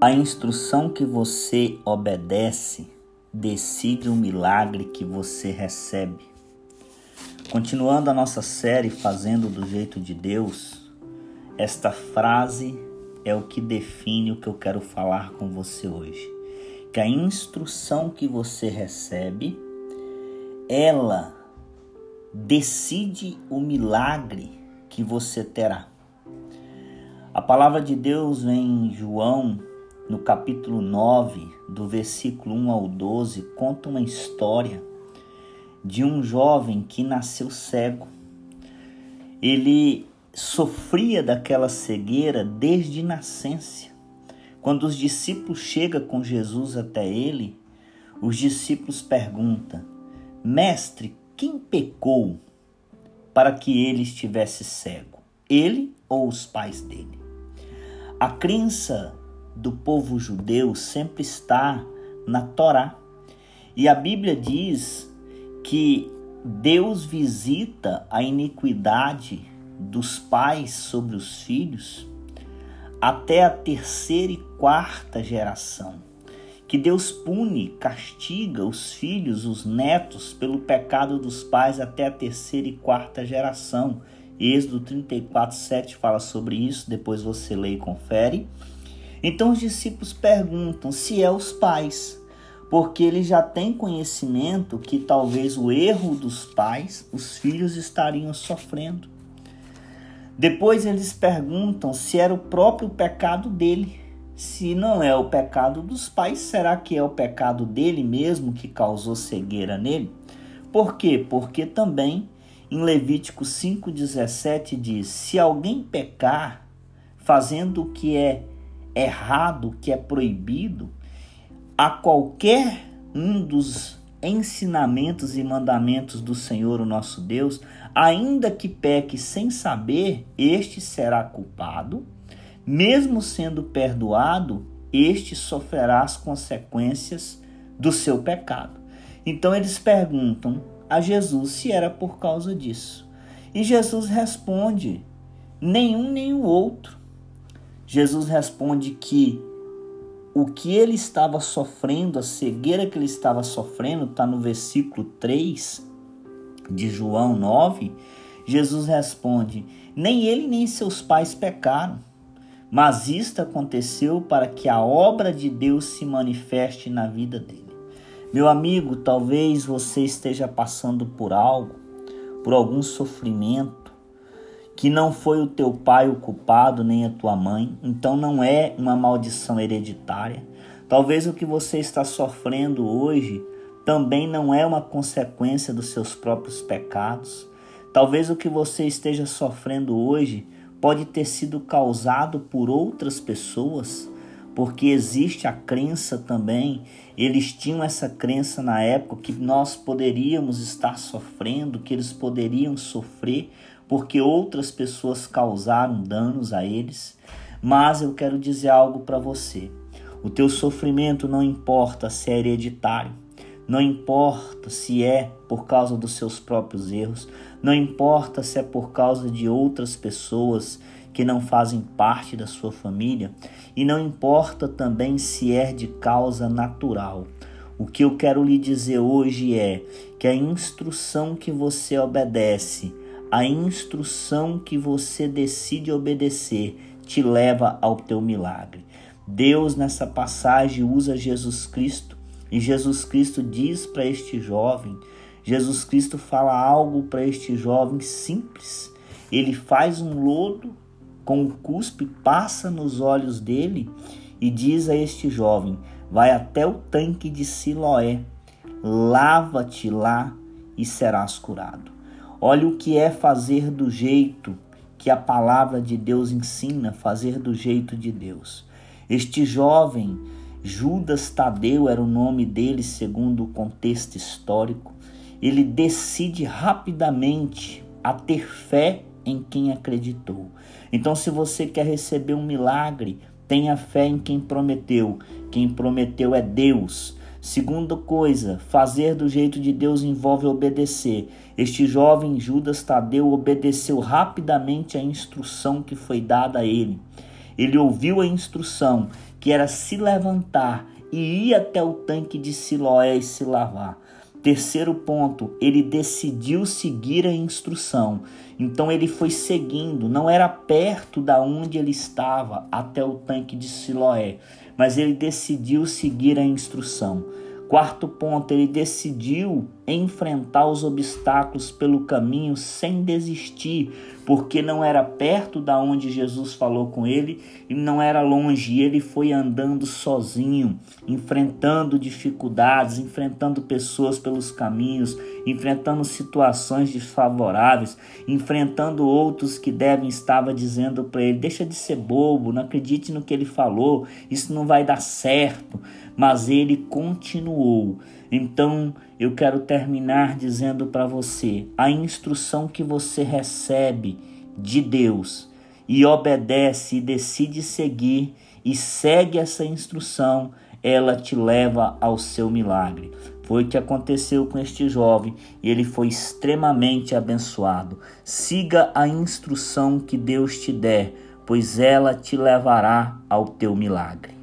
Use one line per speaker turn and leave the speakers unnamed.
A instrução que você obedece decide o milagre que você recebe. Continuando a nossa série Fazendo do Jeito de Deus, esta frase é o que define o que eu quero falar com você hoje. Que a instrução que você recebe, ela decide o milagre que você terá. A palavra de Deus em João no capítulo 9, do versículo 1 ao 12, conta uma história de um jovem que nasceu cego. Ele sofria daquela cegueira desde nascença. Quando os discípulos chegam com Jesus até ele, os discípulos perguntam: Mestre, quem pecou para que ele estivesse cego? Ele ou os pais dele? A crença do povo judeu sempre está na Torá. E a Bíblia diz que Deus visita a iniquidade dos pais sobre os filhos até a terceira e quarta geração. Que Deus pune, castiga os filhos, os netos, pelo pecado dos pais até a terceira e quarta geração. Êxodo 34, 7 fala sobre isso, depois você lê e confere. Então os discípulos perguntam se é os pais, porque eles já têm conhecimento que talvez o erro dos pais, os filhos estariam sofrendo. Depois eles perguntam se era o próprio pecado dele. Se não é o pecado dos pais, será que é o pecado dele mesmo que causou cegueira nele? Por quê? Porque também em Levítico 5,17 diz: Se alguém pecar fazendo o que é errado, que é proibido, a qualquer um dos ensinamentos e mandamentos do Senhor, o nosso Deus, ainda que peque sem saber, este será culpado, mesmo sendo perdoado, este sofrerá as consequências do seu pecado. Então eles perguntam a Jesus se era por causa disso. E Jesus responde: nenhum nem o outro. Jesus responde que o que ele estava sofrendo, a cegueira que ele estava sofrendo, está no versículo 3 de João 9. Jesus responde: Nem ele nem seus pais pecaram, mas isto aconteceu para que a obra de Deus se manifeste na vida dele. Meu amigo, talvez você esteja passando por algo, por algum sofrimento, que não foi o teu pai o culpado, nem a tua mãe, então não é uma maldição hereditária. Talvez o que você está sofrendo hoje também não é uma consequência dos seus próprios pecados. Talvez o que você esteja sofrendo hoje pode ter sido causado por outras pessoas, porque existe a crença também. Eles tinham essa crença na época que nós poderíamos estar sofrendo, que eles poderiam sofrer porque outras pessoas causaram danos a eles, mas eu quero dizer algo para você. O teu sofrimento não importa se é hereditário, não importa se é por causa dos seus próprios erros, não importa se é por causa de outras pessoas que não fazem parte da sua família, e não importa também se é de causa natural. O que eu quero lhe dizer hoje é que a instrução que você obedece a instrução que você decide obedecer te leva ao teu milagre. Deus nessa passagem usa Jesus Cristo e Jesus Cristo diz para este jovem, Jesus Cristo fala algo para este jovem simples. Ele faz um lodo com o cuspe, passa nos olhos dele e diz a este jovem: Vai até o tanque de Siloé, lava-te lá e serás curado. Olha o que é fazer do jeito que a palavra de Deus ensina, fazer do jeito de Deus. Este jovem, Judas Tadeu era o nome dele, segundo o contexto histórico, ele decide rapidamente a ter fé em quem acreditou. Então, se você quer receber um milagre, tenha fé em quem prometeu. Quem prometeu é Deus. Segunda coisa, fazer do jeito de Deus envolve obedecer. Este jovem Judas Tadeu obedeceu rapidamente a instrução que foi dada a ele. Ele ouviu a instrução que era se levantar e ir até o tanque de Siloé e se lavar. Terceiro ponto, ele decidiu seguir a instrução. Então ele foi seguindo, não era perto da onde ele estava até o tanque de Siloé, mas ele decidiu seguir a instrução. Quarto ponto, ele decidiu enfrentar os obstáculos pelo caminho sem desistir, porque não era perto da onde Jesus falou com ele e não era longe. Ele foi andando sozinho, enfrentando dificuldades, enfrentando pessoas pelos caminhos, enfrentando situações desfavoráveis, enfrentando outros que devem estava dizendo para ele: "Deixa de ser bobo, não acredite no que ele falou, isso não vai dar certo" mas ele continuou. Então eu quero terminar dizendo para você: a instrução que você recebe de Deus e obedece e decide seguir e segue essa instrução, ela te leva ao seu milagre. Foi o que aconteceu com este jovem e ele foi extremamente abençoado. Siga a instrução que Deus te der, pois ela te levará ao teu milagre.